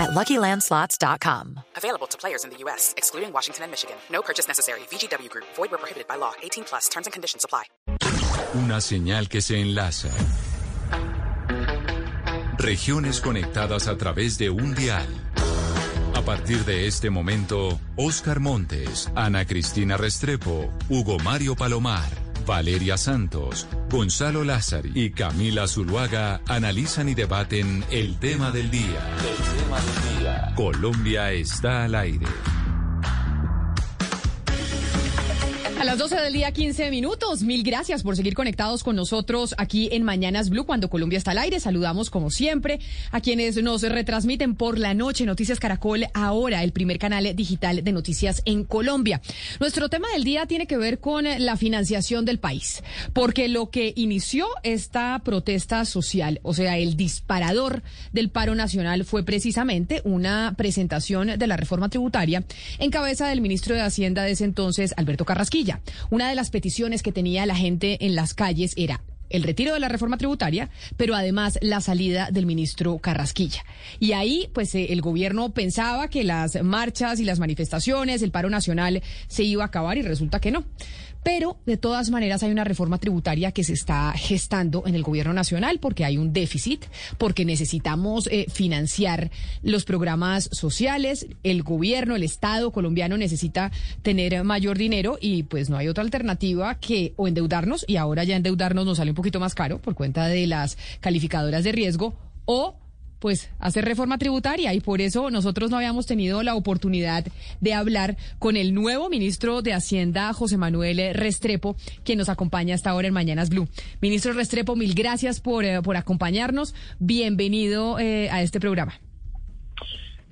at LuckyLandSlots.com. Available to players in the U.S., excluding Washington and Michigan. No purchase necessary. VGW Group. Void where prohibited by law. 18 plus. Terms and conditions apply. Una señal que se enlaza. Regiones conectadas a través de un dial. A partir de este momento, Oscar Montes, Ana Cristina Restrepo, Hugo Mario Palomar, Valeria Santos, Gonzalo Lázari y Camila Zuluaga analizan y debaten el tema del día. El tema del día. Colombia está al aire. A las 12 del día, 15 minutos. Mil gracias por seguir conectados con nosotros aquí en Mañanas Blue cuando Colombia está al aire. Saludamos como siempre a quienes nos retransmiten por la noche Noticias Caracol, ahora el primer canal digital de noticias en Colombia. Nuestro tema del día tiene que ver con la financiación del país, porque lo que inició esta protesta social, o sea, el disparador del paro nacional fue precisamente una presentación de la reforma tributaria en cabeza del ministro de Hacienda de ese entonces, Alberto Carrasquilla. Una de las peticiones que tenía la gente en las calles era el retiro de la reforma tributaria, pero además la salida del ministro Carrasquilla. Y ahí, pues, eh, el gobierno pensaba que las marchas y las manifestaciones, el paro nacional se iba a acabar y resulta que no. Pero de todas maneras hay una reforma tributaria que se está gestando en el gobierno nacional porque hay un déficit, porque necesitamos eh, financiar los programas sociales, el gobierno, el Estado colombiano necesita tener mayor dinero y pues no hay otra alternativa que o endeudarnos y ahora ya endeudarnos nos sale un poquito más caro por cuenta de las calificadoras de riesgo o pues hacer reforma tributaria y por eso nosotros no habíamos tenido la oportunidad de hablar con el nuevo ministro de Hacienda, José Manuel Restrepo, quien nos acompaña hasta ahora en Mañanas Blue. Ministro Restrepo, mil gracias por, eh, por acompañarnos. Bienvenido eh, a este programa.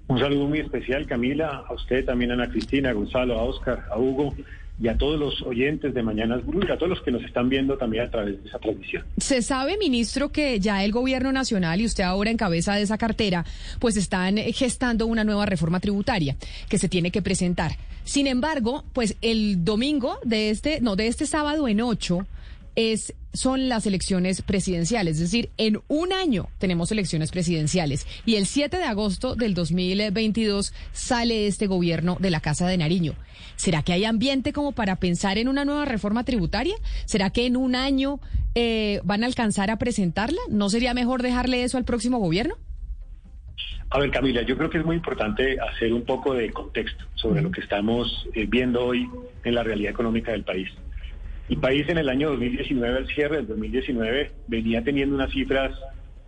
Un saludo muy especial, Camila, a usted también, Ana Cristina, a Gonzalo, a Oscar, a Hugo y a todos los oyentes de Mañanas Blue a todos los que nos están viendo también a través de esa transmisión. Se sabe, ministro, que ya el gobierno nacional y usted ahora en cabeza de esa cartera, pues están gestando una nueva reforma tributaria que se tiene que presentar. Sin embargo, pues el domingo de este, no, de este sábado en ocho, es, son las elecciones presidenciales. Es decir, en un año tenemos elecciones presidenciales y el 7 de agosto del 2022 sale este gobierno de la Casa de Nariño. ¿Será que hay ambiente como para pensar en una nueva reforma tributaria? ¿Será que en un año eh, van a alcanzar a presentarla? ¿No sería mejor dejarle eso al próximo gobierno? A ver, Camila, yo creo que es muy importante hacer un poco de contexto sobre lo que estamos eh, viendo hoy en la realidad económica del país. El país en el año 2019, al cierre del 2019, venía teniendo unas cifras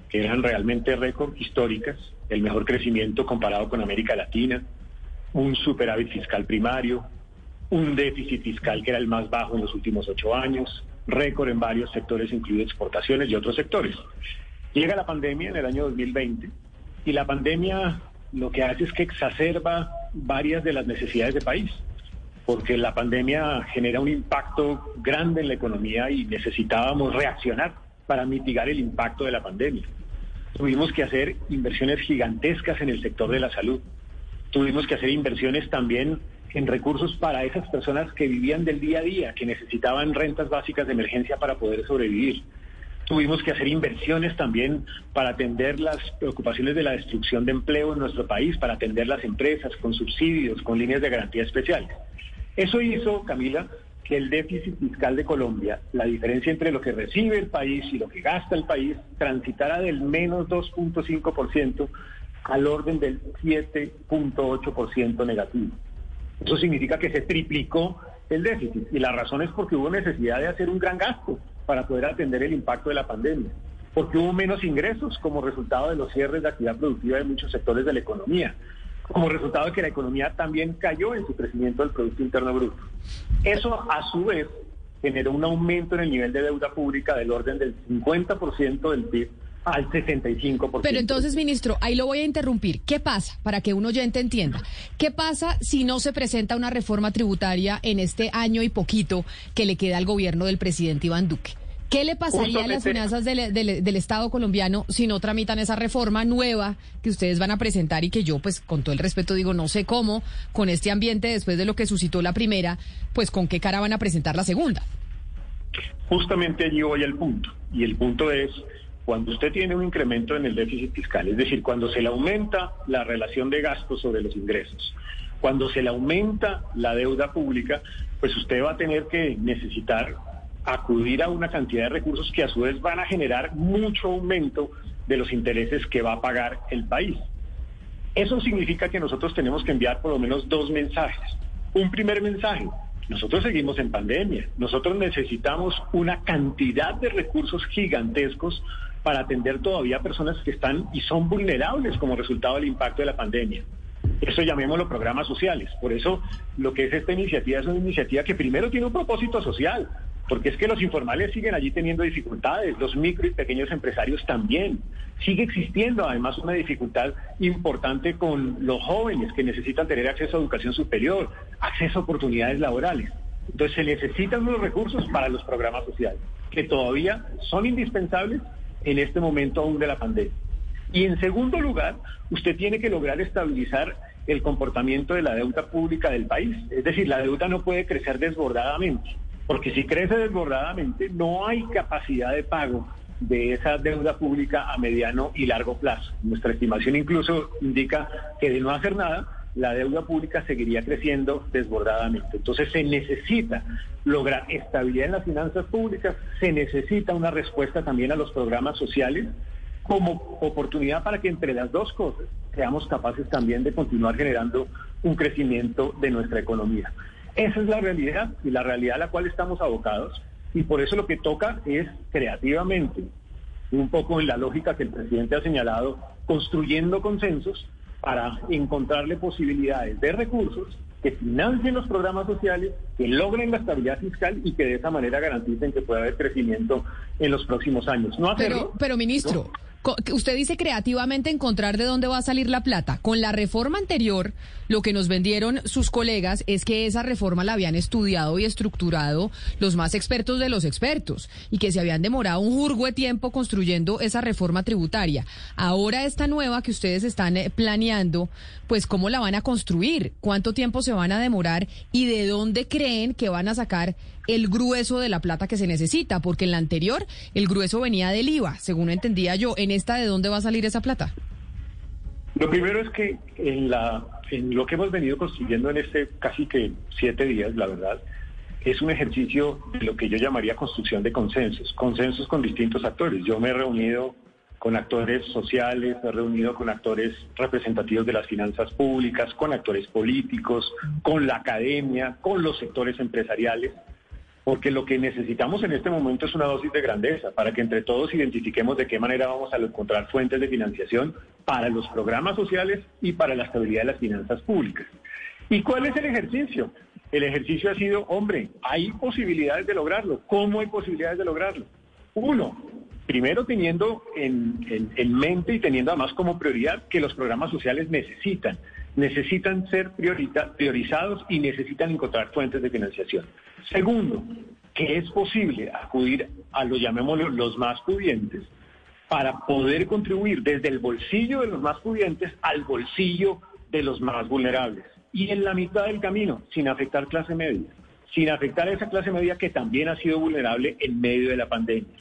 que eran realmente récord históricas, el mejor crecimiento comparado con América Latina, un superávit fiscal primario, un déficit fiscal que era el más bajo en los últimos ocho años, récord en varios sectores, incluidos exportaciones y otros sectores. Llega la pandemia en el año 2020 y la pandemia lo que hace es que exacerba varias de las necesidades del país porque la pandemia genera un impacto grande en la economía y necesitábamos reaccionar para mitigar el impacto de la pandemia. Tuvimos que hacer inversiones gigantescas en el sector de la salud. Tuvimos que hacer inversiones también en recursos para esas personas que vivían del día a día, que necesitaban rentas básicas de emergencia para poder sobrevivir. Tuvimos que hacer inversiones también para atender las preocupaciones de la destrucción de empleo en nuestro país, para atender las empresas con subsidios, con líneas de garantía especiales. Eso hizo, Camila, que el déficit fiscal de Colombia, la diferencia entre lo que recibe el país y lo que gasta el país, transitara del menos 2.5% al orden del 7.8% negativo. Eso significa que se triplicó el déficit y la razón es porque hubo necesidad de hacer un gran gasto para poder atender el impacto de la pandemia, porque hubo menos ingresos como resultado de los cierres de actividad productiva de muchos sectores de la economía, como resultado de que la economía también cayó en su crecimiento del Producto Interno Bruto. Eso, a su vez, generó un aumento en el nivel de deuda pública del orden del 50% del PIB, al 65%. Pero entonces, ministro, ahí lo voy a interrumpir. ¿Qué pasa? Para que un oyente entienda. ¿Qué pasa si no se presenta una reforma tributaria en este año y poquito que le queda al gobierno del presidente Iván Duque? ¿Qué le pasaría a las finanzas del, del, Estado colombiano si no tramitan esa reforma nueva que ustedes van a presentar y que yo, pues, con todo el respeto digo, no sé cómo, con este ambiente después de lo que suscitó la primera, pues, con qué cara van a presentar la segunda? Justamente allí voy al punto. Y el punto es, cuando usted tiene un incremento en el déficit fiscal, es decir, cuando se le aumenta la relación de gastos sobre los ingresos, cuando se le aumenta la deuda pública, pues usted va a tener que necesitar acudir a una cantidad de recursos que a su vez van a generar mucho aumento de los intereses que va a pagar el país. Eso significa que nosotros tenemos que enviar por lo menos dos mensajes. Un primer mensaje, nosotros seguimos en pandemia, nosotros necesitamos una cantidad de recursos gigantescos para atender todavía personas que están y son vulnerables como resultado del impacto de la pandemia. Eso llamémoslo programas sociales. Por eso lo que es esta iniciativa es una iniciativa que primero tiene un propósito social, porque es que los informales siguen allí teniendo dificultades, los micro y pequeños empresarios también. Sigue existiendo además una dificultad importante con los jóvenes que necesitan tener acceso a educación superior, acceso a oportunidades laborales. Entonces se necesitan unos recursos para los programas sociales, que todavía son indispensables en este momento aún de la pandemia. Y en segundo lugar, usted tiene que lograr estabilizar el comportamiento de la deuda pública del país. Es decir, la deuda no puede crecer desbordadamente. Porque si crece desbordadamente, no hay capacidad de pago de esa deuda pública a mediano y largo plazo. Nuestra estimación incluso indica que de no hacer nada, la deuda pública seguiría creciendo desbordadamente. Entonces se necesita lograr estabilidad en las finanzas públicas, se necesita una respuesta también a los programas sociales como oportunidad para que entre las dos cosas seamos capaces también de continuar generando un crecimiento de nuestra economía. Esa es la realidad y la realidad a la cual estamos abocados. Y por eso lo que toca es creativamente, un poco en la lógica que el presidente ha señalado, construyendo consensos para encontrarle posibilidades de recursos que financien los programas sociales, que logren la estabilidad fiscal y que de esa manera garanticen que pueda haber crecimiento en los próximos años. No pero, pero ministro, Usted dice creativamente encontrar de dónde va a salir la plata. Con la reforma anterior, lo que nos vendieron sus colegas es que esa reforma la habían estudiado y estructurado los más expertos de los expertos y que se habían demorado un jurgo de tiempo construyendo esa reforma tributaria. Ahora esta nueva que ustedes están eh, planeando, pues cómo la van a construir, cuánto tiempo se van a demorar y de dónde creen que van a sacar el grueso de la plata que se necesita, porque en la anterior el grueso venía del IVA, según entendía yo. ¿En esta de dónde va a salir esa plata? Lo primero es que en, la, en lo que hemos venido construyendo en este casi que siete días, la verdad, es un ejercicio de lo que yo llamaría construcción de consensos, consensos con distintos actores. Yo me he reunido con actores sociales, me he reunido con actores representativos de las finanzas públicas, con actores políticos, con la academia, con los sectores empresariales porque lo que necesitamos en este momento es una dosis de grandeza para que entre todos identifiquemos de qué manera vamos a encontrar fuentes de financiación para los programas sociales y para la estabilidad de las finanzas públicas. ¿Y cuál es el ejercicio? El ejercicio ha sido, hombre, hay posibilidades de lograrlo. ¿Cómo hay posibilidades de lograrlo? Uno, primero teniendo en, mente y teniendo además como prioridad que los programas sociales necesitan necesitan ser priorizados y necesitan encontrar fuentes de financiación. Segundo, que es posible acudir a lo llamémoslo los más pudientes para poder contribuir desde el bolsillo de los más pudientes al bolsillo de los más vulnerables. Y en la mitad del camino, sin afectar clase media, sin afectar a esa clase media que también ha sido vulnerable en medio de la pandemia.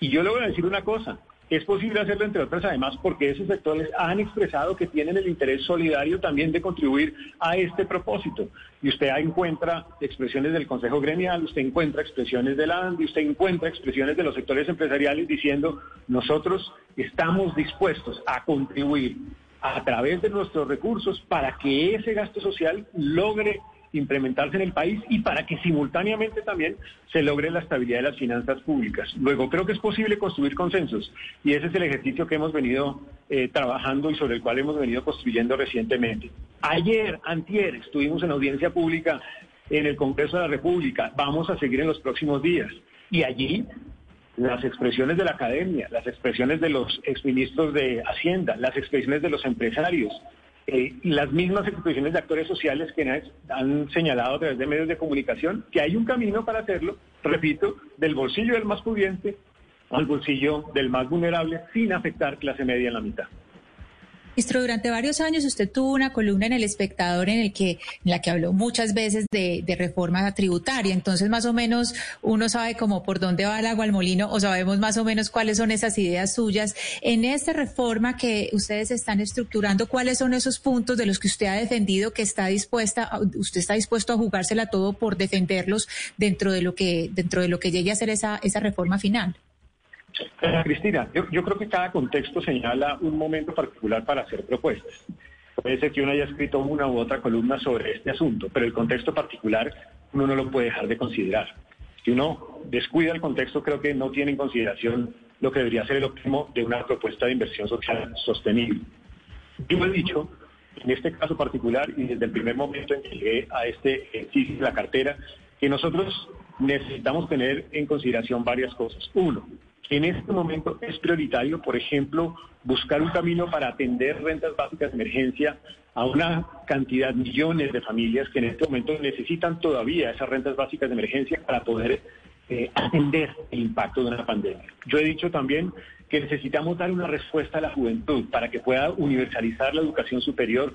Y yo le voy a decir una cosa, es posible hacerlo, entre otras, además, porque esos sectores han expresado que tienen el interés solidario también de contribuir a este propósito. Y usted encuentra expresiones del Consejo Gremial, usted encuentra expresiones del ANDI, usted encuentra expresiones de los sectores empresariales diciendo, nosotros estamos dispuestos a contribuir a través de nuestros recursos para que ese gasto social logre implementarse en el país y para que simultáneamente también se logre la estabilidad de las finanzas públicas. Luego, creo que es posible construir consensos y ese es el ejercicio que hemos venido eh, trabajando y sobre el cual hemos venido construyendo recientemente. Ayer, antier, estuvimos en audiencia pública en el Congreso de la República. Vamos a seguir en los próximos días. Y allí las expresiones de la academia, las expresiones de los exministros de Hacienda, las expresiones de los empresarios, eh, las mismas expresiones de actores sociales que han señalado a través de medios de comunicación que hay un camino para hacerlo, repito, del bolsillo del más pudiente al bolsillo del más vulnerable sin afectar clase media en la mitad. Ministro, durante varios años usted tuvo una columna en El Espectador en, el que, en la que habló muchas veces de, reforma tributaria. Entonces, más o menos, uno sabe cómo por dónde va el agua al molino o sabemos más o menos cuáles son esas ideas suyas. En esta reforma que ustedes están estructurando, ¿cuáles son esos puntos de los que usted ha defendido que está dispuesta, usted está dispuesto a jugársela todo por defenderlos dentro de lo que, dentro de lo que llegue a ser esa, esa reforma final? Cristina, yo, creo que cada contexto señala un momento particular para hacer propuestas. Puede ser que uno haya escrito una u otra columna sobre este asunto, pero el contexto particular uno no lo puede dejar de considerar. Si uno descuida el contexto, creo que no tiene en consideración lo que debería ser el óptimo de una propuesta de inversión social sostenible. Yo he dicho, en este caso particular y desde el primer momento en que llegué a este ejercicio de la cartera, que nosotros necesitamos tener en consideración varias cosas. Uno, en este momento es prioritario, por ejemplo, buscar un camino para atender rentas básicas de emergencia a una cantidad, millones de familias que en este momento necesitan todavía esas rentas básicas de emergencia para poder eh, atender el impacto de una pandemia. Yo he dicho también que necesitamos dar una respuesta a la juventud para que pueda universalizar la educación superior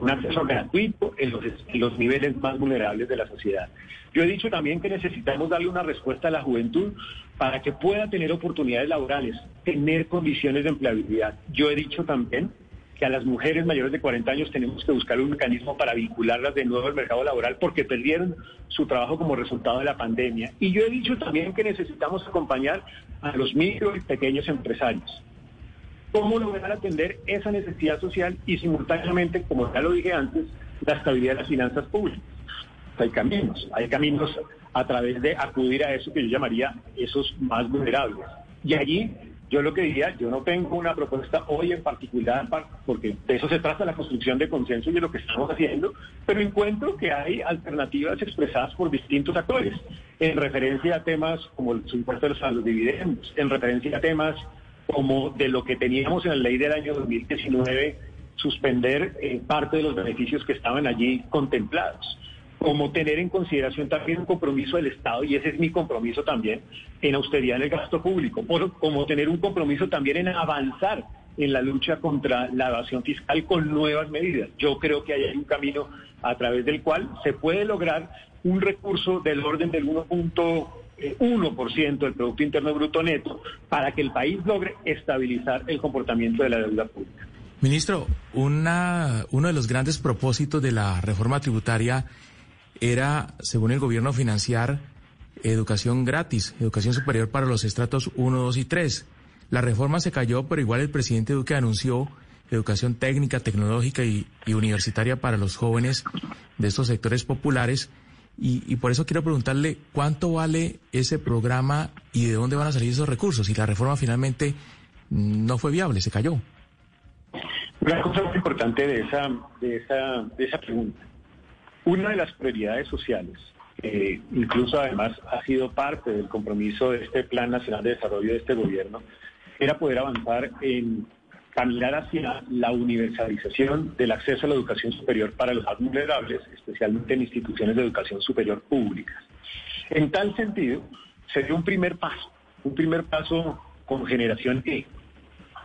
un acceso gratuito en los, niveles más vulnerables de la sociedad. Yo he dicho también que necesitamos darle una respuesta a la juventud para que pueda tener oportunidades laborales, tener condiciones de empleabilidad. Yo he dicho también que a las mujeres mayores de 40 años tenemos que buscar un mecanismo para vincularlas de nuevo al mercado laboral porque perdieron su trabajo como resultado de la pandemia. Y yo he dicho también que necesitamos acompañar a los micro y pequeños empresarios cómo lograr atender esa necesidad social y simultáneamente, como ya lo dije antes, la estabilidad de las finanzas públicas. Hay caminos, hay caminos a través de acudir a eso que yo llamaría esos más vulnerables. Y allí yo lo que diría, yo no tengo una propuesta hoy en particular, porque de eso se trata la construcción de consenso y de lo que estamos haciendo, pero encuentro que hay alternativas expresadas por distintos actores, en referencia a temas como el impuesto a los dividendos, en referencia a temas como de lo que teníamos en la ley del año 2019, suspender eh, parte de los beneficios que estaban allí contemplados, como tener en consideración también un compromiso del Estado, y ese es mi compromiso también, en austeridad en el gasto público, como tener un compromiso también en avanzar en la lucha contra la evasión fiscal con nuevas medidas. Yo creo que hay un camino a través del cual se puede lograr un recurso del orden del 1. 1% del Producto Interno Bruto Neto para que el país logre estabilizar el comportamiento de la deuda pública. Ministro, una, uno de los grandes propósitos de la reforma tributaria era, según el gobierno, financiar educación gratis, educación superior para los estratos 1, 2 y 3. La reforma se cayó, pero igual el presidente Duque anunció educación técnica, tecnológica y universitaria para los jóvenes de estos sectores populares y, por eso quiero preguntarle cuánto vale ese programa y de dónde van a salir esos recursos. Y la reforma finalmente no fue viable, se cayó. Una cosa muy importante de esa, de esa, de esa pregunta. Una de las prioridades sociales, que incluso además ha sido parte del compromiso de este Plan Nacional de Desarrollo de este gobierno, era poder avanzar en caminar hacia la universalización del acceso a la educación superior para los más vulnerables, especialmente en instituciones de educación superior públicas. En tal sentido, se dio un primer paso, un primer paso con Generación E.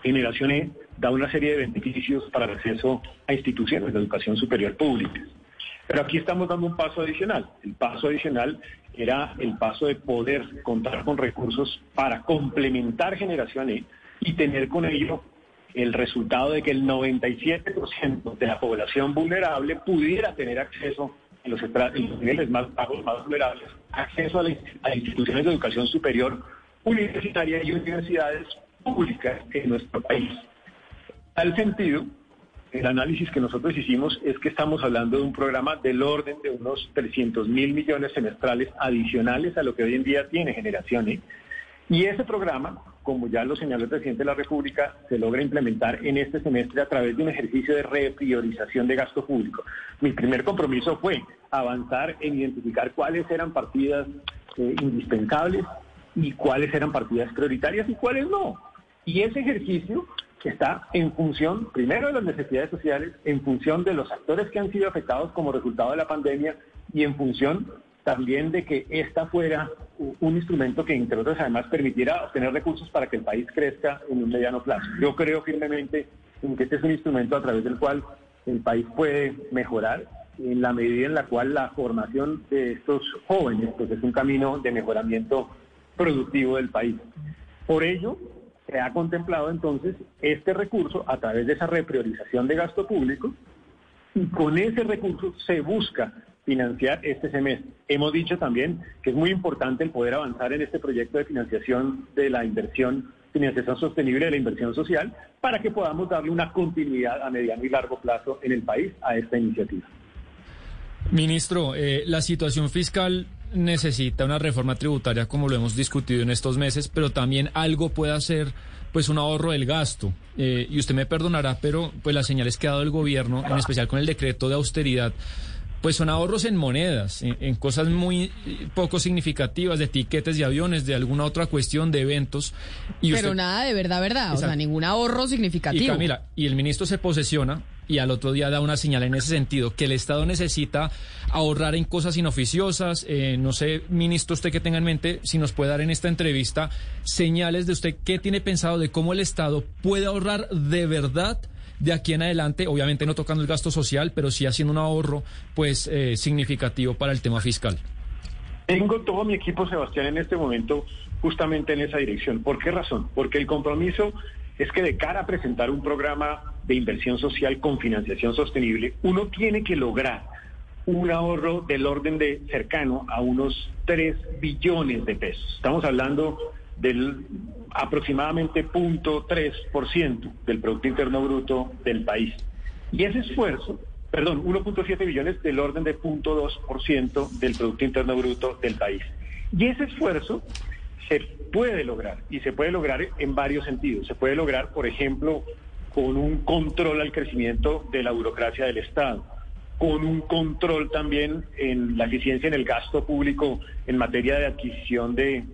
Generación E da una serie de beneficios para el acceso a instituciones de educación superior públicas. Pero aquí estamos dando un paso adicional. El paso adicional era el paso de poder contar con recursos para complementar Generación E y tener con ello el resultado de que el 97% de la población vulnerable pudiera tener acceso en los, niveles más bajos, más vulnerables, acceso a, las instituciones de educación superior universitaria y universidades públicas en nuestro país. Al sentido, el análisis que nosotros hicimos es que estamos hablando de un programa del orden de unos 300 mil millones semestrales adicionales a lo que hoy en día tiene Generaciones. Y ese programa como ya lo señaló el presidente de la República, se logra implementar en este semestre a través de un ejercicio de repriorización de gasto público. Mi primer compromiso fue avanzar en identificar cuáles eran partidas eh, indispensables y cuáles eran partidas prioritarias y cuáles no. Y ese ejercicio está en función, primero, de las necesidades sociales, en función de los actores que han sido afectados como resultado de la pandemia y en función también de que esta fuera un instrumento que, entre otros, además permitiera obtener recursos para que el país crezca en un mediano plazo. Yo creo firmemente en que este es un instrumento a través del cual el país puede mejorar en la medida en la cual la formación de estos jóvenes pues es un camino de mejoramiento productivo del país. Por ello, se ha contemplado entonces este recurso a través de esa repriorización de gasto público y con ese recurso se busca financiar este semestre. Hemos dicho también que es muy importante el poder avanzar en este proyecto de financiación de la inversión, financiación sostenible de la inversión social, para que podamos darle una continuidad a mediano y largo plazo en el país a esta iniciativa. Ministro, eh, la situación fiscal necesita una reforma tributaria como lo hemos discutido en estos meses, pero también algo puede hacer pues un ahorro del gasto. Eh, y usted me perdonará, pero pues las señales que ha dado el gobierno, en especial con el decreto de austeridad, pues son ahorros en monedas, en, cosas muy poco significativas, de tiquetes de aviones, de alguna otra cuestión, de eventos. Y Pero nada de verdad, verdad, o sea, ningún ahorro significativo. Y Camila, y el ministro se posesiona y al otro día da una señal en ese sentido, que el Estado necesita ahorrar en cosas inoficiosas. Eh, no sé, ministro, usted que tenga en mente, si nos puede dar en esta entrevista señales de usted qué tiene pensado de cómo el Estado puede ahorrar de verdad de aquí en adelante, obviamente no tocando el gasto social, pero sí haciendo un ahorro pues eh, significativo para el tema fiscal. Tengo todo mi equipo, Sebastián, en este momento justamente en esa dirección. ¿Por qué razón? Porque el compromiso es que de cara a presentar un programa de inversión social con financiación sostenible, uno tiene que lograr un ahorro del orden de cercano a unos 3 billones de pesos. Estamos hablando del aproximadamente 0.3% del Producto Interno Bruto del país. Y ese esfuerzo, perdón, 1.7 billones del orden de 0.2% del Producto Interno Bruto del país. Y ese esfuerzo se puede lograr y se puede lograr en varios sentidos. Se puede lograr, por ejemplo, con un control al crecimiento de la burocracia del Estado, con un control también en la eficiencia en el gasto público en materia de adquisición de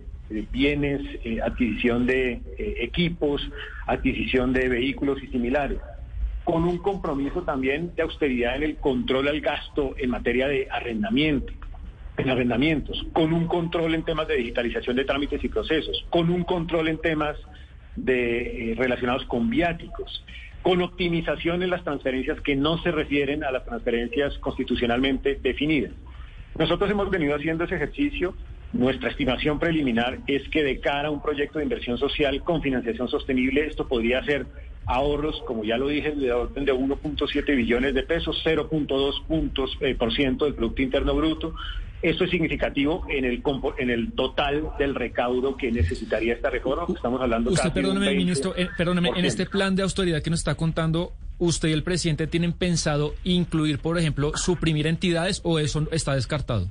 bienes, eh, adquisición de eh, equipos, adquisición de vehículos y similares, con un compromiso también de austeridad en el control al gasto en materia de arrendamiento, en arrendamientos, con un control en temas de digitalización de trámites y procesos, con un control en temas de, eh, relacionados con viáticos, con optimización en las transferencias que no se refieren a las transferencias constitucionalmente definidas. Nosotros hemos venido haciendo ese ejercicio nuestra estimación preliminar es que de cara a un proyecto de inversión social con financiación sostenible, esto podría ser ahorros, como ya lo dije, de orden de 1.7 billones de pesos, 0.2 puntos eh, por ciento del Producto Interno Bruto. Esto es significativo en el en el total del recaudo que necesitaría esta reforma. Estamos hablando Usted, perdóneme, ministro, eh, perdóneme, en este plan de austeridad que nos está contando, ¿usted y el presidente tienen pensado incluir, por ejemplo, suprimir entidades o eso está descartado?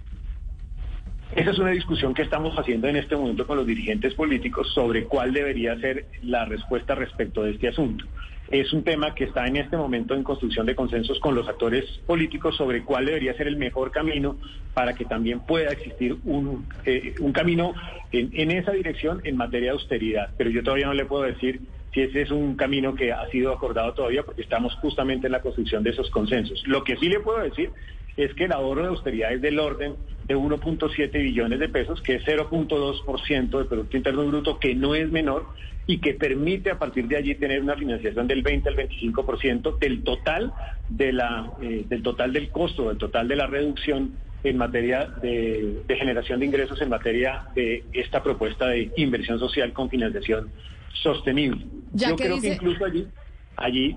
Esa es una discusión que estamos haciendo en este momento con los dirigentes políticos sobre cuál debería ser la respuesta respecto de este asunto. Es un tema que está en este momento en construcción de consensos con los actores políticos sobre cuál debería ser el mejor camino para que también pueda existir un, eh, un camino en, en esa dirección en materia de austeridad. Pero yo todavía no le puedo decir si ese es un camino que ha sido acordado todavía porque estamos justamente en la construcción de esos consensos. Lo que sí le puedo decir es que el ahorro de austeridad es del orden de 1.7 billones de pesos, que es 0.2% del Producto Interno Bruto, que no es menor y que permite a partir de allí tener una financiación del 20 al 25% del total de la eh, del total del costo, del total de la reducción en materia de, generación de ingresos en materia de esta propuesta de inversión social con financiación sostenible. yo creo que incluso allí allí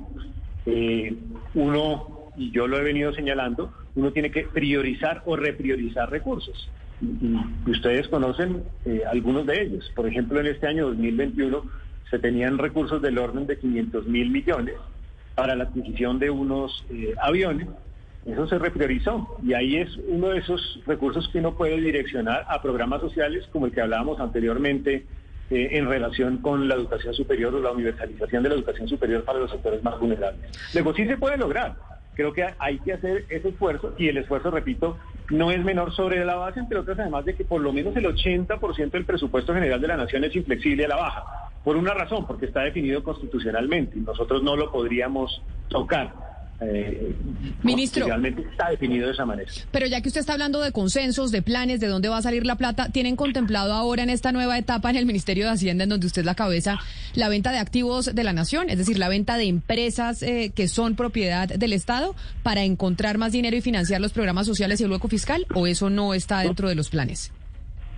eh, uno y yo lo he venido señalando, uno tiene que priorizar o repriorizar recursos. Y, ustedes conocen eh, algunos de ellos. Por ejemplo, en este año 2021 se tenían recursos del orden de 500 mil millones para la adquisición de unos eh, aviones. Eso se repriorizó y ahí es uno de esos recursos que uno puede direccionar a programas sociales como el que hablábamos anteriormente eh, en relación con la educación superior o la universalización de la educación superior para los sectores más vulnerables. Luego sí se puede lograr, Creo que hay que hacer ese esfuerzo y el esfuerzo, repito, no es menor sobre la base, entre otras, además de que por lo menos el 80% del presupuesto general de la nación es inflexible a la baja. Por una razón, porque está definido constitucionalmente y nosotros no lo podríamos tocar. Eh, Ministro. Realmente está definido de esa manera. Pero ya que usted está hablando de consensos, de planes, de dónde va a salir la plata, ¿tienen contemplado ahora en esta nueva etapa en el Ministerio de Hacienda, en donde usted es la cabeza, la venta de activos de la nación? Es decir, la venta de empresas eh, que son propiedad del Estado para encontrar más dinero y financiar los programas sociales y el hueco fiscal, o eso no está dentro de los planes?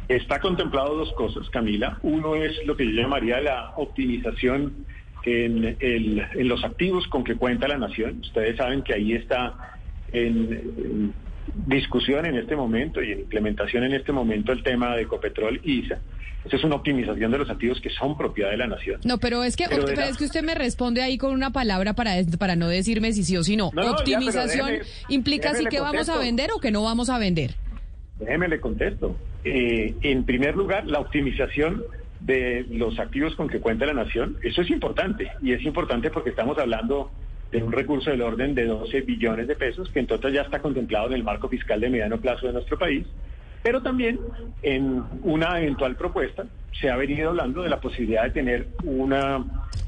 Está contemplado dos cosas, Camila. Uno es lo que yo llamaría la optimización en, en los activos con que cuenta la nación. Ustedes saben que ahí está en, discusión en este momento y en implementación en este momento el tema de Ecopetrol y ISA. Esa es una optimización de los activos que son propiedad de la nación. No, pero es que, es que usted me responde ahí con una palabra para, para no decirme si sí o si no. Optimización implica si que vamos a vender o que no vamos a vender. Déjeme le contesto. Eh, en primer lugar, la optimización de los activos con que cuenta la nación, eso es importante. Y es importante porque estamos hablando de un recurso del orden de 12 billones de pesos, que entonces ya está contemplado en el marco fiscal de mediano plazo de nuestro país. Pero también en una eventual propuesta se ha venido hablando de la posibilidad de tener una,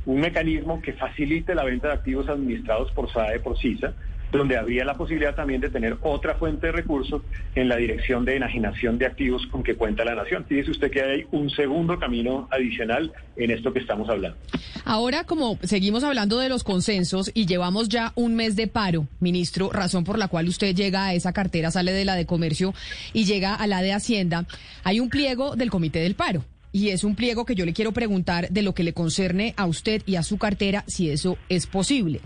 un mecanismo que facilite la venta de activos administrados por SAE, por CISA, donde habría la posibilidad también de tener otra fuente de recursos en la dirección de enajenación de activos con que cuenta la nación. Fíjese usted que hay un segundo camino adicional en esto que estamos hablando. Ahora, como seguimos hablando de los consensos y llevamos ya un mes de paro, ministro, razón por la cual usted llega a esa cartera, sale de la de comercio y llega a la de Hacienda, hay un pliego del Comité del Paro y es un pliego que yo le quiero preguntar de lo que le concerne a usted y a su cartera, si eso es posible.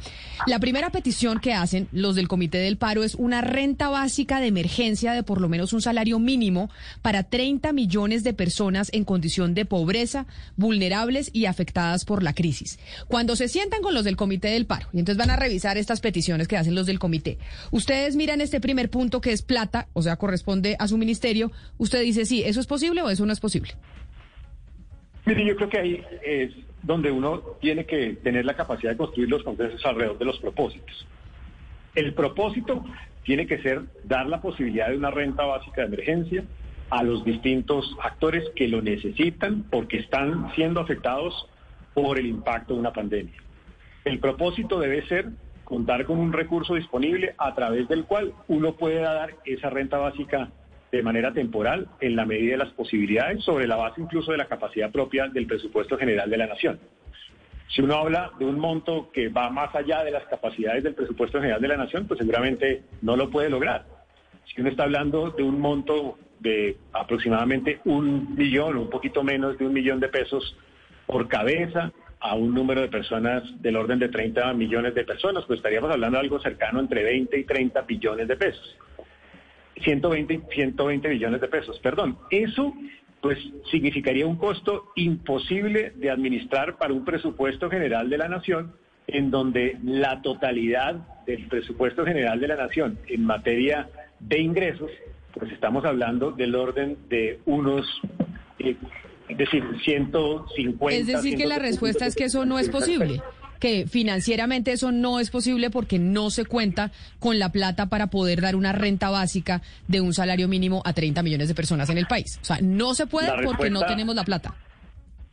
La primera petición que hacen los del Comité del Paro es una renta básica de emergencia de por lo menos un salario mínimo para 30 millones de personas en condición de pobreza, vulnerables y afectadas por la crisis. Cuando se sientan con los del Comité del Paro, y entonces van a revisar estas peticiones que hacen los del Comité, ustedes miran este primer punto que es plata, o sea, corresponde a su ministerio, usted dice, sí, ¿eso es posible o eso no es posible? Mire, yo creo que ahí es donde uno tiene que tener la capacidad de construir los consensos alrededor de los propósitos. El propósito tiene que ser dar la posibilidad de una renta básica de emergencia a los distintos actores que lo necesitan porque están siendo afectados por el impacto de una pandemia. El propósito debe ser contar con un recurso disponible a través del cual uno puede dar esa renta básica de manera temporal en la medida de las posibilidades, sobre la base incluso de la capacidad propia del presupuesto general de la nación. Si uno habla de un monto que va más allá de las capacidades del presupuesto general de la nación, pues seguramente no lo puede lograr. Si uno está hablando de un monto de aproximadamente un millón un poquito menos de un millón de pesos por cabeza a un número de personas del orden de 30 millones de personas, pues estaríamos hablando de algo cercano entre 20 y 30 billones de pesos. 120, 120 billones de pesos, perdón. Eso pues significaría un costo imposible de administrar para un presupuesto general de la nación en donde la totalidad del presupuesto general de la nación en materia de ingresos, pues estamos hablando del orden de unos, eh, es decir, 150. Es decir, que la respuesta es que eso no es posible que financieramente eso no es posible porque no se cuenta con la plata para poder dar una renta básica de un salario mínimo a 30 millones de personas en el país. O sea, no se puede porque no tenemos la plata.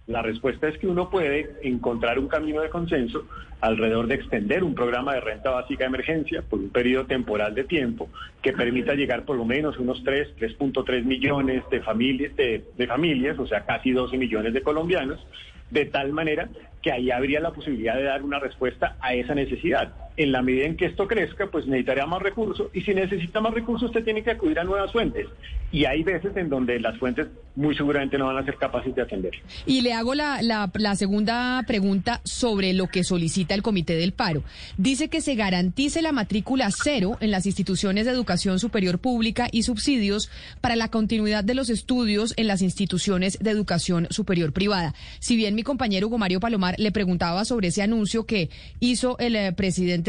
La respuesta es que uno puede encontrar un camino de consenso alrededor de extender un programa de renta básica de emergencia por un periodo temporal de tiempo que permita llegar por lo menos unos 3, 3.3 millones de familias, de, de familias, o sea, casi 12 millones de colombianos, de tal manera que ahí habría la posibilidad de dar una respuesta a esa necesidad. En la medida en que esto crezca, pues necesitaría más recursos y si necesita más recursos usted tiene que acudir a nuevas fuentes. Y hay veces en donde las fuentes muy seguramente no van a ser capaces de atender. Y le hago la, segunda pregunta sobre lo que solicita el Comité del Paro. Dice que se garantice la matrícula cero en las instituciones de educación superior pública y subsidios para la continuidad de los estudios en las instituciones de educación superior privada. Si bien mi compañero Hugo Palomar le preguntaba sobre ese anuncio que hizo el eh,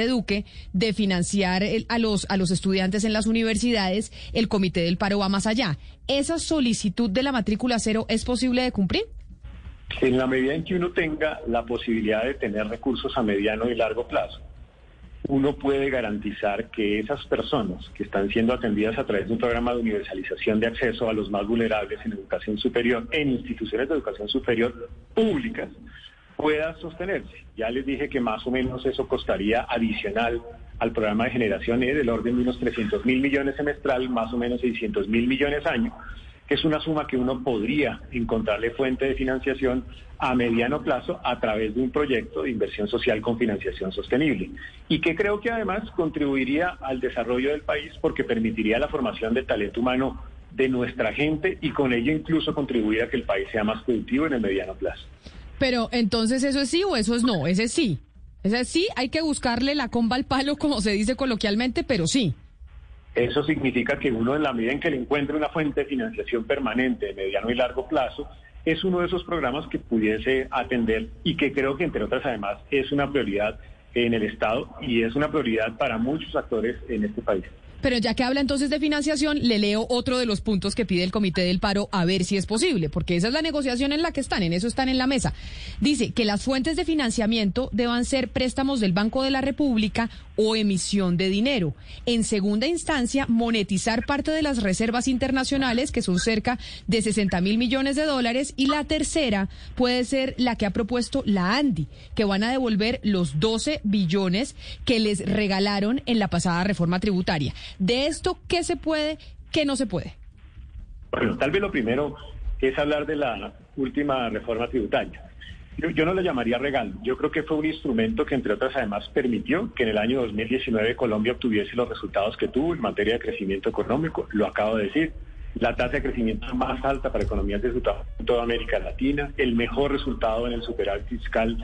presidente Duque de financiar a, los, a los estudiantes en las universidades, el Comité del Paro va más allá. ¿Esa solicitud de la matrícula cero es posible de cumplir? En la medida en que uno tenga la posibilidad de tener recursos a mediano y largo plazo. uno puede garantizar que esas personas que están siendo atendidas a través de un programa de universalización de acceso a los más vulnerables en educación superior, en instituciones de educación superior públicas, pueda sostenerse. Ya les dije que más o menos eso costaría adicional al programa de generación E del orden de unos 300 mil millones semestral, más o menos 600 mil millones año, que es una suma que uno podría encontrarle fuente de financiación a mediano plazo a través de un proyecto de inversión social con financiación sostenible. Y que creo que además contribuiría al desarrollo del país porque permitiría la formación de talento humano de nuestra gente y con ello incluso contribuir a que el país sea más productivo en el mediano plazo. Pero entonces eso es sí o eso es no, ese sí. Ese sí, hay que buscarle la comba al palo, como se dice coloquialmente, pero sí. Eso significa que uno, en la medida en que le encuentre una fuente de financiación permanente de mediano y largo plazo, es uno de esos programas que pudiese atender y que creo que, entre otras, además, es una prioridad en el Estado y es una prioridad para muchos actores en este país. Pero ya que habla entonces de financiación, le leo otro de los puntos que pide el Comité del Paro a ver si es posible, porque esa es la negociación en la que están, en eso están en la mesa. Dice que las fuentes de financiamiento deban ser préstamos del Banco de la República o emisión de dinero. En segunda instancia, monetizar parte de las reservas internacionales, que son cerca de 60 mil millones de dólares. Y la tercera puede ser la que ha propuesto la ANDI, que van a devolver los 12 billones que les regalaron en la pasada reforma tributaria. De esto, ¿qué se puede, qué no se puede? Bueno, tal vez lo primero es hablar de la última reforma tributaria. Yo, no le llamaría regalo. Yo creo que fue un instrumento que, entre otras, además permitió que en el año 2019 Colombia obtuviese los resultados que tuvo en materia de crecimiento económico. Lo acabo de decir. La tasa de crecimiento más alta para economías de toda América Latina, el mejor resultado en el superávit fiscal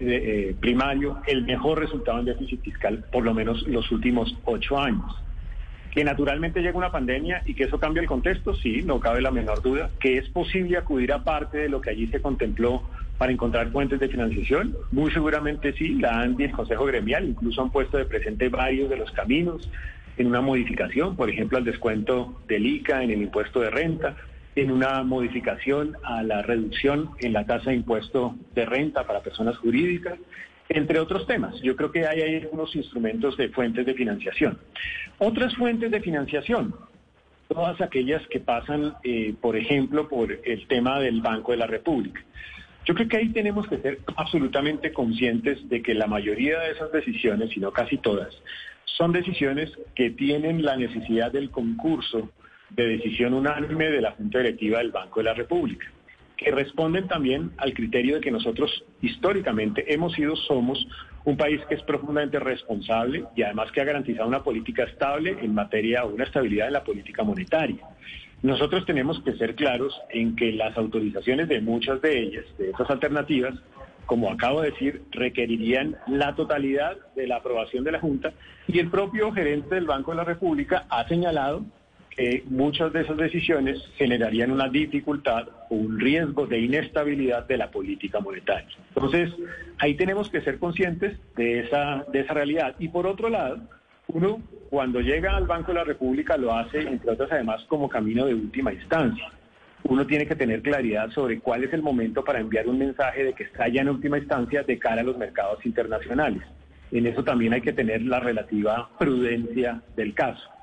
eh, eh, primario, el mejor resultado en déficit fiscal por lo menos los últimos ocho años. Que naturalmente llega una pandemia y que eso cambia el contexto, sí, no cabe la menor duda. Que es posible acudir a parte de lo que allí se contempló para encontrar fuentes de financiación, muy seguramente sí. La ANDI el Consejo Gremial incluso han puesto de presente varios de los caminos en una modificación, por ejemplo, al descuento del ICA en el impuesto de renta, en una modificación a la reducción en la tasa de impuesto de renta para personas jurídicas, entre otros temas. Yo creo que hay, hay algunos instrumentos de fuentes de financiación. Otras fuentes de financiación, todas aquellas que pasan, eh, por ejemplo, por el tema del Banco de la República. Yo creo que ahí tenemos que ser absolutamente conscientes de que la mayoría de esas decisiones, si no casi todas, son decisiones que tienen la necesidad del concurso de decisión unánime de la Junta Directiva del Banco de la República que responden también al criterio de que nosotros históricamente hemos sido, somos un país que es profundamente responsable y además que ha garantizado una política estable en materia, una estabilidad en la política monetaria. Nosotros tenemos que ser claros en que las autorizaciones de muchas de ellas, de esas alternativas, como acabo de decir, requerirían la totalidad de la aprobación de la Junta y el propio gerente del Banco de la República ha señalado que muchas de esas decisiones generarían una dificultad o un riesgo de inestabilidad de la política monetaria. Entonces, ahí tenemos que ser conscientes de esa, de esa realidad. Y por otro lado, uno cuando llega al Banco de la República lo hace, entre otras además, como camino de última instancia. Uno tiene que tener claridad sobre cuál es el momento para enviar un mensaje de que está ya en última instancia de cara a los mercados internacionales. En eso también hay que tener la relativa prudencia del caso.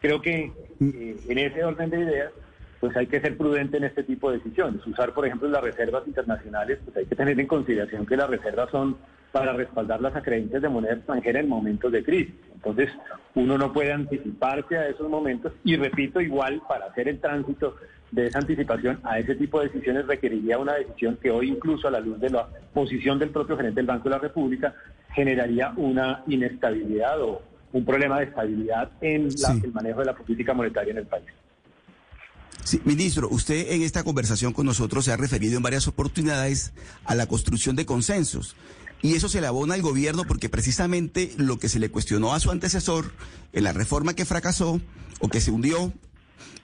Creo que eh, en ese orden de ideas, pues hay que ser prudente en este tipo de decisiones. Usar, por ejemplo, las reservas internacionales, pues hay que tener en consideración que las reservas son para respaldar las acreencias de moneda extranjera en momentos de crisis. Entonces, uno no puede anticiparse a esos momentos y, repito, igual para hacer el tránsito de esa anticipación a ese tipo de decisiones requeriría una decisión que hoy, incluso a la luz de la posición del propio gerente del Banco de la República, generaría una inestabilidad o un problema de estabilidad en el manejo de la política monetaria en el país. Sí, ministro, usted en esta conversación con nosotros se ha referido en varias oportunidades a la construcción de consensos. Y eso se le abona al gobierno porque precisamente lo que se le cuestionó a su antecesor en la reforma que fracasó o que se hundió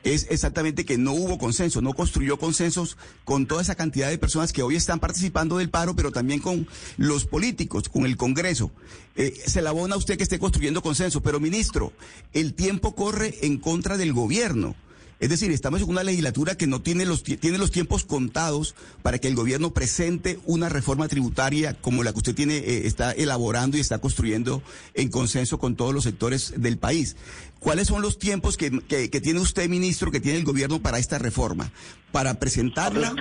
es exactamente que no hubo consenso, no construyó consensos con toda esa cantidad de personas que hoy están participando del paro, pero también con los políticos, con el Congreso. Eh, se la abona usted que esté construyendo consenso, pero ministro, el tiempo corre en contra del gobierno. Es decir, estamos en una legislatura que no tiene los, tiene los tiempos contados para que el gobierno presente una reforma tributaria como la que usted tiene, eh, está elaborando y está construyendo en consenso con todos los sectores del país. ¿Cuáles son los tiempos que, que, que tiene usted, ministro, que tiene el gobierno para esta reforma? Para presentarla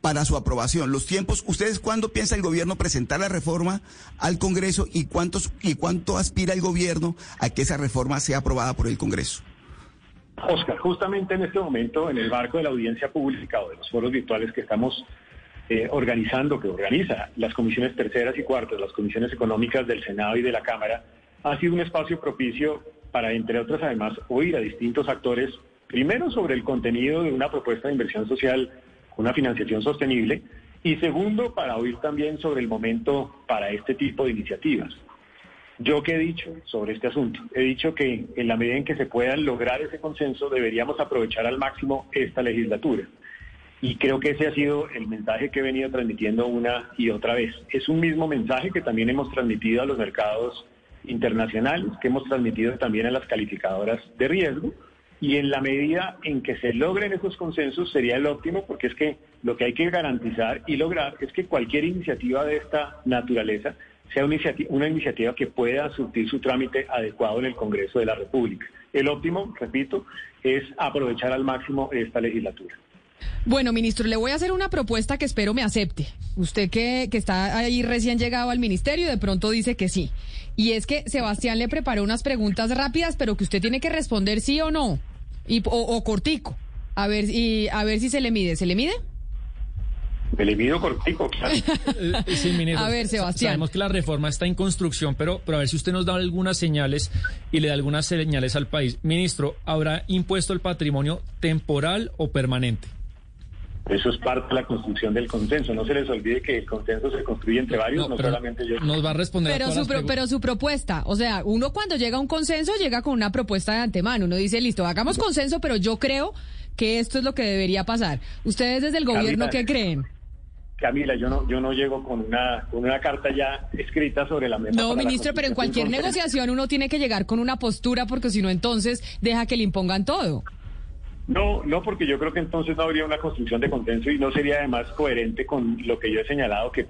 para su aprobación. Los tiempos, ¿ustedes cuándo piensa el gobierno presentar la reforma al Congreso y cuántos y cuánto aspira el gobierno a que esa reforma sea aprobada por el Congreso? Oscar, justamente en este momento, en el marco de la audiencia pública o de los foros virtuales que estamos eh, organizando, que organiza las comisiones terceras y cuartas, las comisiones económicas del Senado y de la Cámara, ha sido un espacio propicio para, entre otras, además, oír a distintos actores, primero sobre el contenido de una propuesta de inversión social una financiación sostenible, y segundo, para oír también sobre el momento para este tipo de iniciativas. Yo qué he dicho sobre este asunto, he dicho que en la medida en que se pueda lograr ese consenso deberíamos aprovechar al máximo esta legislatura. Y creo que ese ha sido el mensaje que he venido transmitiendo una y otra vez. Es un mismo mensaje que también hemos transmitido a los mercados internacionales, que hemos transmitido también a las calificadoras de riesgo y en la medida en que se logren esos consensos sería el óptimo porque es que lo que hay que garantizar y lograr es que cualquier iniciativa de esta naturaleza sea una iniciativa, que pueda surtir su trámite adecuado en el Congreso de la República. El óptimo, repito, es aprovechar al máximo esta legislatura. Bueno, ministro, le voy a hacer una propuesta que espero me acepte. Usted que, que está ahí recién llegado al ministerio, de pronto dice que sí. Y es que Sebastián le preparó unas preguntas rápidas, pero que usted tiene que responder sí o no, y, o, cortico. A ver, y, a ver si se le mide. ¿Se le mide? Me le mido cortico, claro. Eh, a ver, Sebastián. Sabemos que la reforma está en construcción, pero, pero a ver si usted nos da algunas señales y le da algunas señales al país. Ministro, ¿habrá impuesto el patrimonio temporal o permanente? Eso es parte de la construcción del consenso. No se les olvide que el consenso se construye entre varios, no, solamente yo. Nos va a responder. Pero, su, pero su propuesta, o sea, uno cuando llega a un consenso llega con una propuesta de antemano. Uno dice, listo, hagamos consenso, pero yo creo que esto es lo que debería pasar. ¿Ustedes desde el gobierno qué creen? Camila, yo no, yo no llego con una, con una carta ya escrita sobre la mesa. No, ministro, pero en cualquier negociación uno tiene que llegar con una postura porque si no, entonces deja que le impongan todo. No, no, porque yo creo que entonces no habría una construcción de consenso y no sería además coherente con lo que yo he señalado que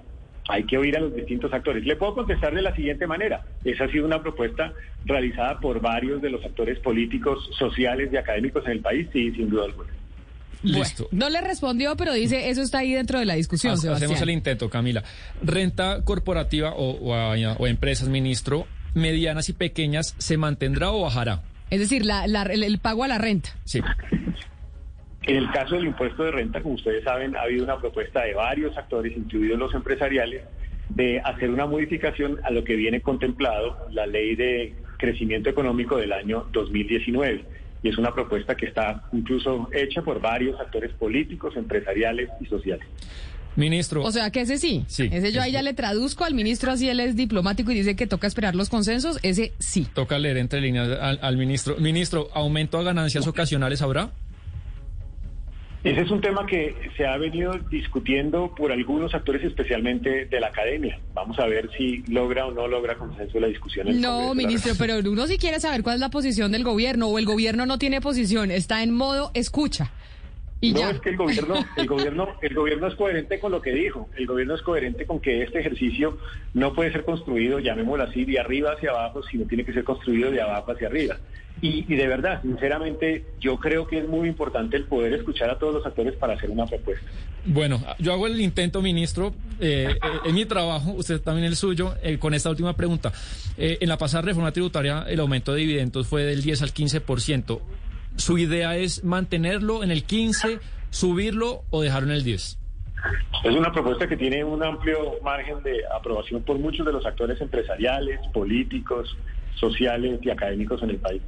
hay que oír a los distintos actores. Le puedo contestar de la siguiente manera. Esa ha sido una propuesta realizada por varios de los actores políticos, sociales y académicos en el país, sí, sin duda alguna. Listo. no le respondió, pero dice, eso está ahí dentro de la discusión. Hacemos el intento, Camila. Renta corporativa o, o empresas, ministro, medianas y pequeñas, ¿se mantendrá o bajará? Es decir, la, el, pago a la renta. Sí. En el caso del impuesto de renta, como ustedes saben, ha habido una propuesta de varios actores, incluidos los empresariales, de hacer una modificación a lo que viene contemplado la ley de crecimiento económico del año 2019. Y es una propuesta que está incluso hecha por varios actores políticos, empresariales y sociales. Ministro. O sea que ese sí. sí ese yo ahí ya le traduzco al ministro, así él es diplomático y dice que toca esperar los consensos. Ese sí. Toca leer entre líneas al, ministro. Ministro, ¿aumento a ganancias ocasionales habrá? Ese es un tema que se ha venido discutiendo por algunos actores, especialmente de la academia. Vamos a ver si logra o no logra consenso la discusión. no, ministro, pero uno sí quiere saber cuál es la posición del gobierno o el gobierno no tiene posición, está en modo escucha no, es que el gobierno, el gobierno, el gobierno es coherente con lo que dijo. El gobierno es coherente con que este ejercicio no puede ser construido, llamémoslo así, de arriba hacia abajo, sino tiene que ser construido de abajo hacia arriba. Y, de verdad, sinceramente, yo creo que es muy importante el poder escuchar a todos los actores para hacer una propuesta. Bueno, yo hago el intento, ministro, eh, eh en mi trabajo, usted también el suyo, eh, con esta última pregunta. Eh, en la pasada reforma tributaria, el aumento de dividendos fue del 10 al 15%. ¿Su idea es mantenerlo en el 15, subirlo o dejarlo en el 10? Es una propuesta que tiene un amplio margen de aprobación por muchos de los actores empresariales, políticos, sociales y académicos en el país.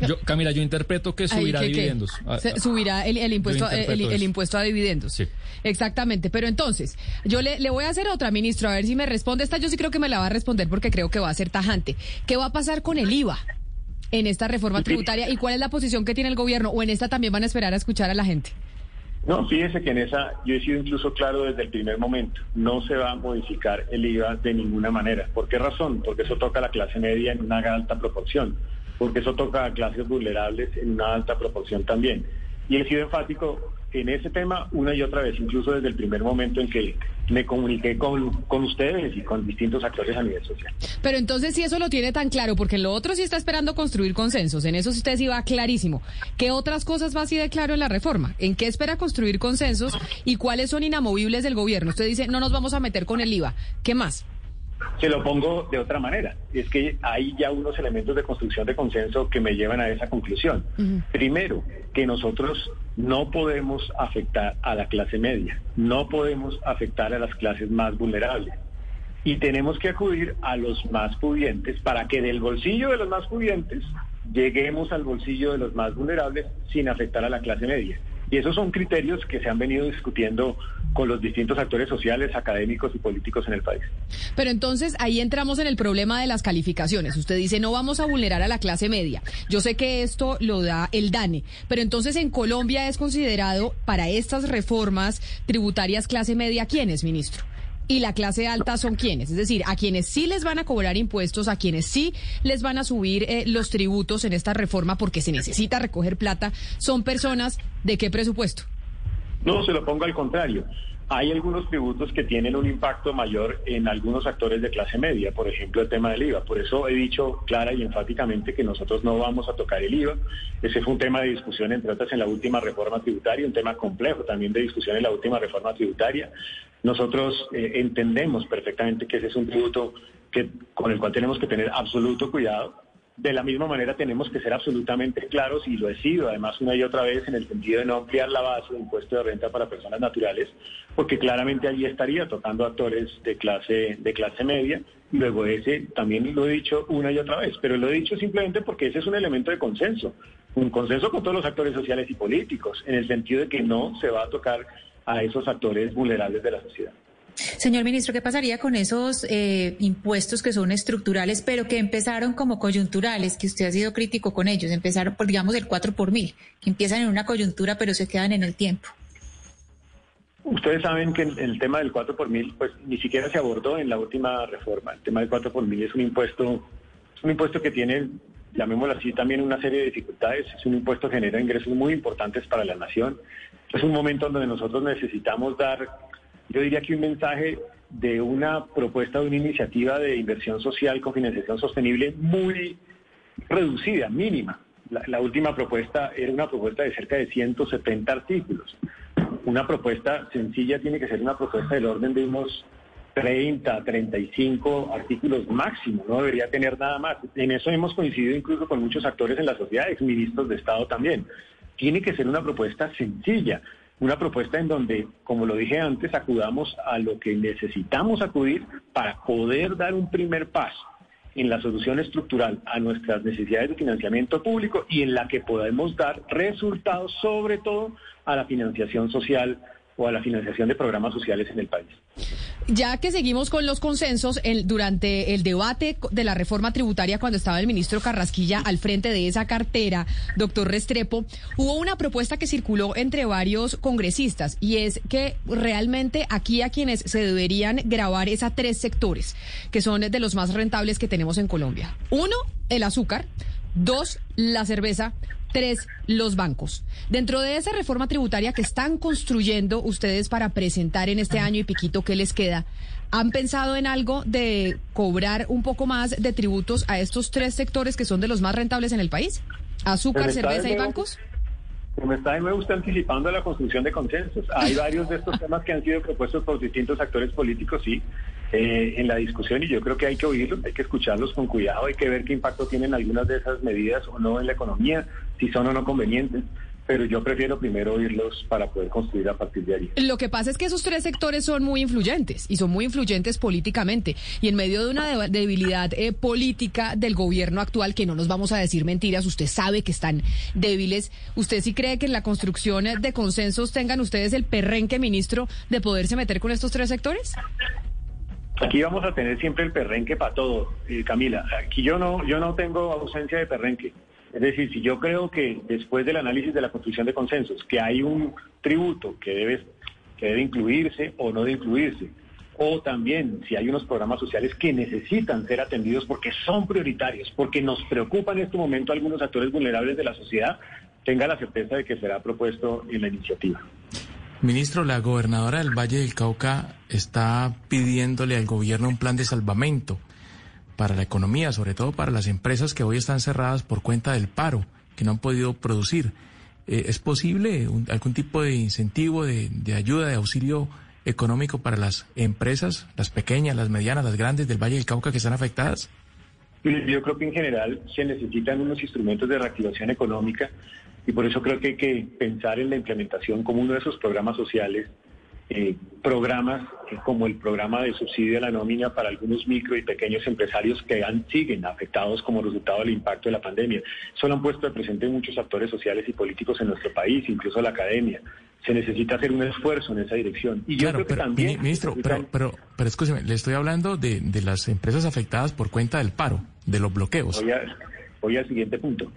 Yo, Camila, yo interpreto que subirá dividendos. Ah, subirá el, impuesto, el, impuesto a dividendos. Sí. Exactamente. Pero entonces, yo le, le, voy a hacer otra, ministro, a ver si me responde. Esta yo sí creo que me la va a responder porque creo que va a ser tajante. ¿Qué va a pasar con el IVA? En esta reforma tributaria y cuál es la posición que tiene el gobierno o en esta también van a esperar a escuchar a la gente. No, fíjese que en esa yo he sido incluso claro desde el primer momento. No se va a modificar el IVA de ninguna manera. ¿Por qué razón? Porque eso toca a la clase media en una alta proporción. porque eso toca a clases vulnerables en una alta proporción también. Y he sido enfático en ese tema una y otra vez, incluso desde el primer momento en que me comuniqué con, con ustedes y con distintos actores a nivel social. Pero entonces, si eso lo tiene tan claro, porque en lo otro sí está esperando construir consensos, en eso usted sí va clarísimo. ¿Qué otras cosas va así de claro en la reforma? ¿En qué espera construir consensos y cuáles son inamovibles del gobierno? Usted dice, no nos vamos a meter con el IVA. ¿Qué más? Se lo pongo de otra manera. Es que hay ya unos elementos de construcción de consenso que me llevan a esa conclusión. Primero, que nosotros no podemos afectar a la clase media, no podemos afectar a las clases más vulnerables. Y tenemos que acudir a los más pudientes para que del bolsillo de los más pudientes lleguemos al bolsillo de los más vulnerables sin afectar a la clase media. Y esos son criterios que se han venido discutiendo con los distintos actores sociales, académicos y políticos en el país. Pero entonces ahí entramos en el problema de las calificaciones. Usted dice, no vamos a vulnerar a la clase media. Yo sé que esto lo da el DANE, pero entonces en Colombia es considerado para estas reformas tributarias clase media, ¿quiénes, ministro? Y la clase alta son quienes, es decir, a quienes sí les van a cobrar impuestos, a quienes sí les van a subir eh, los tributos en esta reforma porque se necesita recoger plata, son personas de qué presupuesto? No, se lo pongo al contrario. Hay algunos tributos que tienen un impacto mayor en algunos actores de clase media, por ejemplo el tema del IVA. Por eso he dicho clara y enfáticamente que nosotros no vamos a tocar el IVA. Ese fue un tema de discusión, entre otras, en la última reforma tributaria, un tema complejo también de discusión en la última reforma tributaria. Nosotros eh, entendemos perfectamente que ese es un tributo que, con el cual tenemos que tener absoluto cuidado de la misma manera tenemos que ser absolutamente claros y lo he sido además una y otra vez en el sentido de no ampliar la base de impuesto de renta para personas naturales, porque claramente allí estaría tocando actores de clase de clase media. Luego ese también lo he dicho una y otra vez, pero lo he dicho simplemente porque ese es un elemento de consenso, un consenso con todos los actores sociales y políticos, en el sentido de que no se va a tocar a esos actores vulnerables de la sociedad. Señor ministro, ¿qué pasaría con esos eh, impuestos que son estructurales, pero que empezaron como coyunturales, que usted ha sido crítico con ellos? Empezaron por, digamos, el 4 por mil, que empiezan en una coyuntura, pero se quedan en el tiempo. Ustedes saben que el, tema del 4 por mil, pues ni siquiera se abordó en la última reforma. El tema del 4 por mil es un impuesto, es un impuesto que tiene, llamémoslo así, también una serie de dificultades. Es un impuesto que genera ingresos muy importantes para la nación. Es un momento donde nosotros necesitamos dar yo diría que un mensaje de una propuesta de una iniciativa de inversión social con financiación sostenible muy reducida, mínima. La, última propuesta era una propuesta de cerca de 170 artículos. Una propuesta sencilla tiene que ser una propuesta del orden de unos 30, 35 artículos máximo, no debería tener nada más. En eso hemos coincidido incluso con muchos actores en la sociedad, ministros de Estado también. Tiene que ser una propuesta sencilla, una propuesta en donde, como lo dije antes, acudamos a lo que necesitamos acudir para poder dar un primer paso en la solución estructural a nuestras necesidades de financiamiento público y en la que podemos dar resultados, sobre todo a la financiación social o a la financiación de programas sociales en el país. Ya que seguimos con los consensos, durante el debate de la reforma tributaria, cuando estaba el ministro Carrasquilla al frente de esa cartera, doctor Restrepo, hubo una propuesta que circuló entre varios congresistas y es que realmente aquí a quienes se deberían grabar es a tres sectores, que son de los más rentables que tenemos en Colombia. Uno, el azúcar. Dos, la cerveza. Tres, los bancos. Dentro de esa reforma tributaria que están construyendo ustedes para presentar en este año y piquito que les queda, ¿han pensado en algo de cobrar un poco más de tributos a estos tres sectores que son de los más rentables en el país? Azúcar, cerveza y bancos. Me está de nuevo usted anticipando la construcción de consensos. Hay varios de estos temas que han sido propuestos por distintos actores políticos, sí, eh, en la discusión y yo creo que hay que oírlos, hay que escucharlos con cuidado, hay que ver qué impacto tienen algunas de esas medidas o no en la economía, si son o no convenientes pero yo prefiero primero oírlos para poder construir a partir de ahí. Lo que pasa es que esos tres sectores son muy influyentes y son muy influyentes políticamente y en medio de una debilidad eh, política del gobierno actual, que no nos vamos a decir mentiras, usted sabe que están débiles, ¿usted sí cree que en la construcción de consensos tengan ustedes el perrenque, ministro, de poderse meter con estos tres sectores? Aquí vamos a tener siempre el perrenque para todo, eh, Camila. Aquí yo no, yo no tengo ausencia de perrenque. Es decir, si yo creo que después del análisis de la construcción de consensos, que hay un tributo que debe, que debe incluirse o no de incluirse, o también si hay unos programas sociales que necesitan ser atendidos porque son prioritarios, porque nos preocupan en este momento algunos actores vulnerables de la sociedad, tenga la certeza de que será propuesto en la iniciativa. Ministro, la gobernadora del Valle del Cauca está pidiéndole al gobierno un plan de salvamento para la economía, sobre todo para las empresas que hoy están cerradas por cuenta del paro, que no han podido producir. Eh, ¿Es posible algún tipo de incentivo, de, de ayuda, de auxilio económico para las empresas, las pequeñas, las medianas, las grandes del Valle del Cauca que están afectadas? Yo creo que en general se necesitan unos instrumentos de reactivación económica y por eso creo que hay que pensar en la implementación como uno de esos programas sociales eh, programas como el programa de subsidio de la nómina para algunos micro y pequeños empresarios que han, siguen afectados como resultado del impacto de la pandemia. Eso lo han puesto de presente muchos actores sociales y políticos en nuestro país, incluso la academia. Se necesita hacer un esfuerzo en esa dirección. Y yo creo que también... Ministro, pero, pero, pero escúcheme, le estoy hablando de, de las empresas afectadas por cuenta del paro, de los bloqueos. Voy al siguiente punto.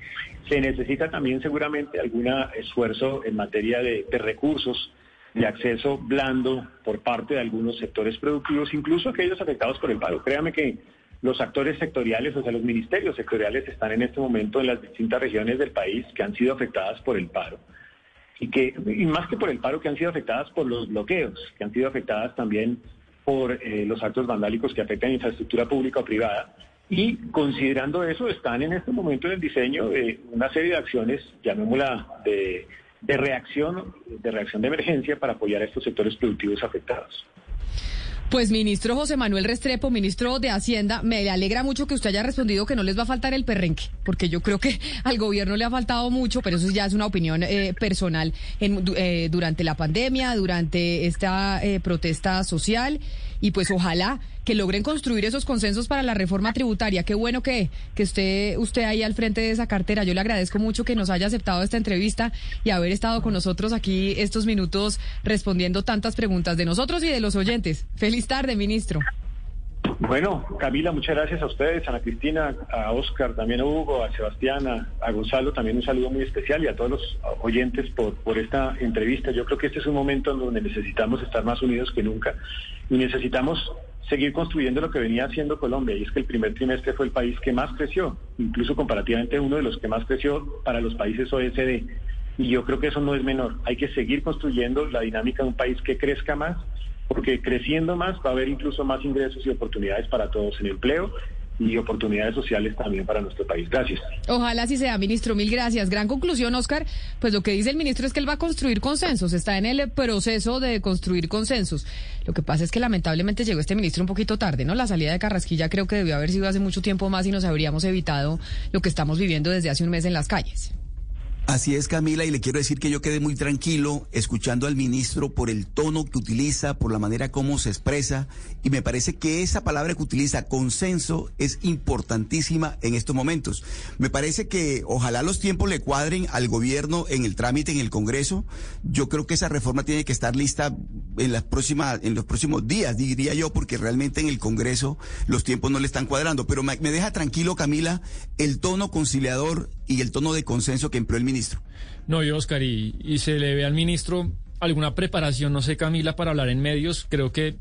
Se necesita también seguramente algún esfuerzo en materia de, recursos de acceso blando por parte de algunos sectores productivos, incluso aquellos afectados por el paro. Créame que los actores sectoriales, o sea, los ministerios sectoriales están en este momento en las distintas regiones del país que han sido afectadas por el paro. Y que, y más que por el paro, que han sido afectadas por los bloqueos, que han sido afectadas también por eh, los actos vandálicos que afectan infraestructura pública o privada. Y considerando eso, están en este momento en el diseño de una serie de acciones, llamémosla de de reacción, de reacción de emergencia para apoyar a estos sectores productivos afectados. Pues ministro José Manuel Restrepo, ministro de Hacienda, me alegra mucho que usted haya respondido que no les va a faltar el perrenque, porque yo creo que al gobierno le ha faltado mucho, pero eso ya es una opinión eh, personal en, eh, durante la pandemia, durante esta eh, protesta social, y pues ojalá que logren construir esos consensos para la reforma tributaria. Qué bueno que, que esté usted ahí al frente de esa cartera. Yo le agradezco mucho que nos haya aceptado esta entrevista y haber estado con nosotros aquí estos minutos respondiendo tantas preguntas de nosotros y de los oyentes. Feliz tarde, ministro. Bueno, Camila, muchas gracias a ustedes, a Ana Cristina, a Oscar, también a Hugo, a Sebastián, a, Gonzalo, también un saludo muy especial y a todos los oyentes por, por esta entrevista. Yo creo que este es un momento en donde necesitamos estar más unidos que nunca y necesitamos seguir construyendo lo que venía haciendo Colombia, y es que el primer trimestre fue el país que más creció, incluso comparativamente uno de los que más creció para los países OECD. Y yo creo que eso no es menor. Hay que seguir construyendo la dinámica de un país que crezca más, porque creciendo más va a haber incluso más ingresos y oportunidades para todos en empleo y oportunidades sociales también para nuestro país. Gracias. Ojalá así sea, ministro. Mil gracias. Gran conclusión, Oscar. Pues lo que dice el ministro es que él va a construir consensos. Está en el proceso de construir consensos. Lo que pasa es que lamentablemente llegó este ministro un poquito tarde, ¿no? La salida de Carrasquilla creo que debió haber sido hace mucho tiempo más y nos habríamos evitado lo que estamos viviendo desde hace un mes en las calles. Así es, Camila, y le quiero decir que yo quedé muy tranquilo escuchando al ministro por el tono que utiliza, por la manera como se expresa, y me parece que esa palabra que utiliza, consenso, es importantísima en estos momentos. Me parece que ojalá los tiempos le cuadren al gobierno en el trámite en el Congreso. Yo creo que esa reforma tiene que estar lista en las próximas, en los próximos días, diría yo, porque realmente en el Congreso los tiempos no le están cuadrando. Pero me, me deja tranquilo, Camila, el tono conciliador y el tono de consenso que empleó el ministro. No, y Oscar, y, y se le ve al ministro alguna preparación, no sé, Camila, para hablar en medios. Creo que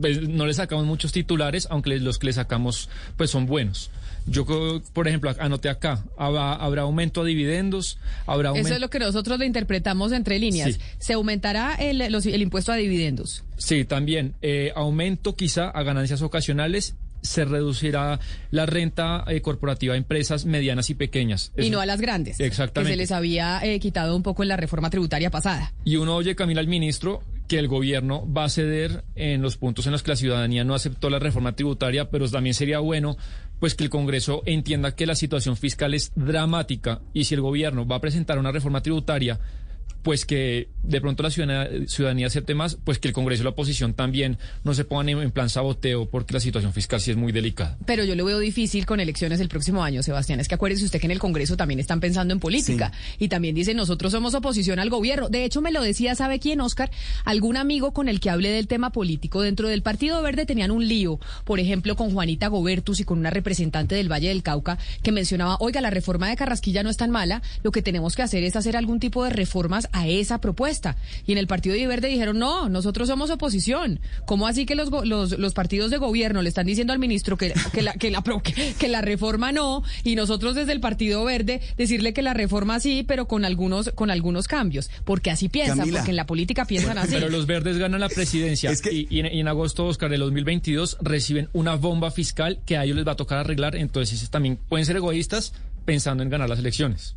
pues, no le sacamos muchos titulares, aunque los que le sacamos pues son buenos. Yo, por ejemplo, anoté acá, habrá, habrá aumento a dividendos, habrá Eso es lo que nosotros le interpretamos entre líneas. ¿Se aumentará el, el impuesto a dividendos? Sí, también. Eh, aumento quizá a ganancias ocasionales se reducirá la renta eh, corporativa a empresas medianas y pequeñas. Y no a las grandes. Exactamente. Que se les había eh, quitado un poco en la reforma tributaria pasada. Y uno oye, Camila, al ministro, que el gobierno va a ceder en los puntos en los que la ciudadanía no aceptó la reforma tributaria, pero también sería bueno pues que el Congreso entienda que la situación fiscal es dramática y si el gobierno va a presentar una reforma tributaria pues que de pronto la ciudadanía, ciudadanía acepte más, pues que el Congreso y la oposición también no se pongan en, plan saboteo porque la situación fiscal sí es muy delicada. Pero yo lo veo difícil con elecciones el próximo año, Sebastián. Es que acuérdese usted que en el Congreso también están pensando en política y también dicen nosotros somos oposición al gobierno. De hecho, me lo decía, ¿sabe quién, Oscar? Algún amigo con el que hablé del tema político dentro del Partido Verde tenían un lío, por ejemplo, con Juanita Gobertus y con una representante del Valle del Cauca que mencionaba, oiga, la reforma de Carrasquilla no es tan mala, lo que tenemos que hacer es hacer algún tipo de reformas a esa propuesta. Y en el Partido de Verde dijeron, no, nosotros somos oposición. ¿Cómo así que los, los, los partidos de gobierno le están diciendo al ministro que, que, la, que, la, que la reforma no y nosotros desde el Partido Verde decirle que la reforma sí, pero con algunos, con algunos cambios? Porque así piensan, porque en la política piensan así. Pero los verdes ganan la presidencia y, en, en, agosto, Oscar, de 2022 reciben una bomba fiscal que a ellos les va a tocar arreglar, entonces también pueden ser egoístas pensando en ganar las elecciones.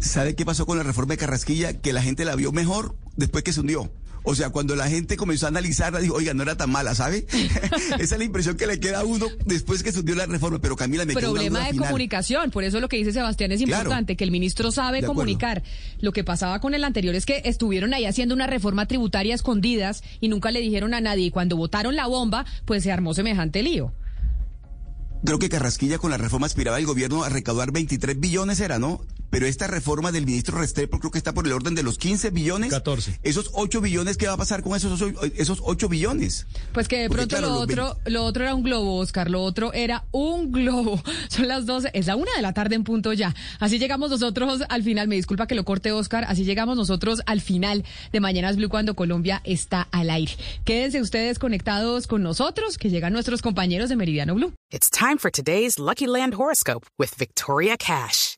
¿Sabe qué pasó con la reforma de Carrasquilla? Que la gente la vio mejor después que se hundió. O sea, cuando la gente comenzó a analizarla, dijo, oiga, no era tan mala, ¿sabe? Esa es la impresión que le queda a uno después que se hundió la reforma. Pero Camila, me Problema de comunicación. Por eso lo que dice Sebastián es importante, que el ministro sabe comunicar. Lo que pasaba con el anterior es que estuvieron ahí haciendo una reforma tributaria escondidas y nunca le dijeron a nadie. Y cuando votaron la bomba, pues se armó semejante lío. Creo que Carrasquilla con la reforma aspiraba el gobierno a recaudar 23 billones, era, ¿no? Pero esta reforma del ministro Restrepo creo que está por el orden de los 15 billones. 14. Esos 8 billones, ¿qué va a pasar con esos, esos 8 billones? Pues que de pronto lo otro, lo otro era un globo, Oscar, lo otro era un globo. Son las 12, es la una de la tarde en punto ya. Así llegamos nosotros al final, me disculpa que lo corte Oscar, así llegamos nosotros al final de Mañanas Blue cuando Colombia está al aire. Quédense ustedes conectados con nosotros, que llegan nuestros compañeros de Meridiano Blue. It's time for today's Lucky Land horoscope with Victoria Cash.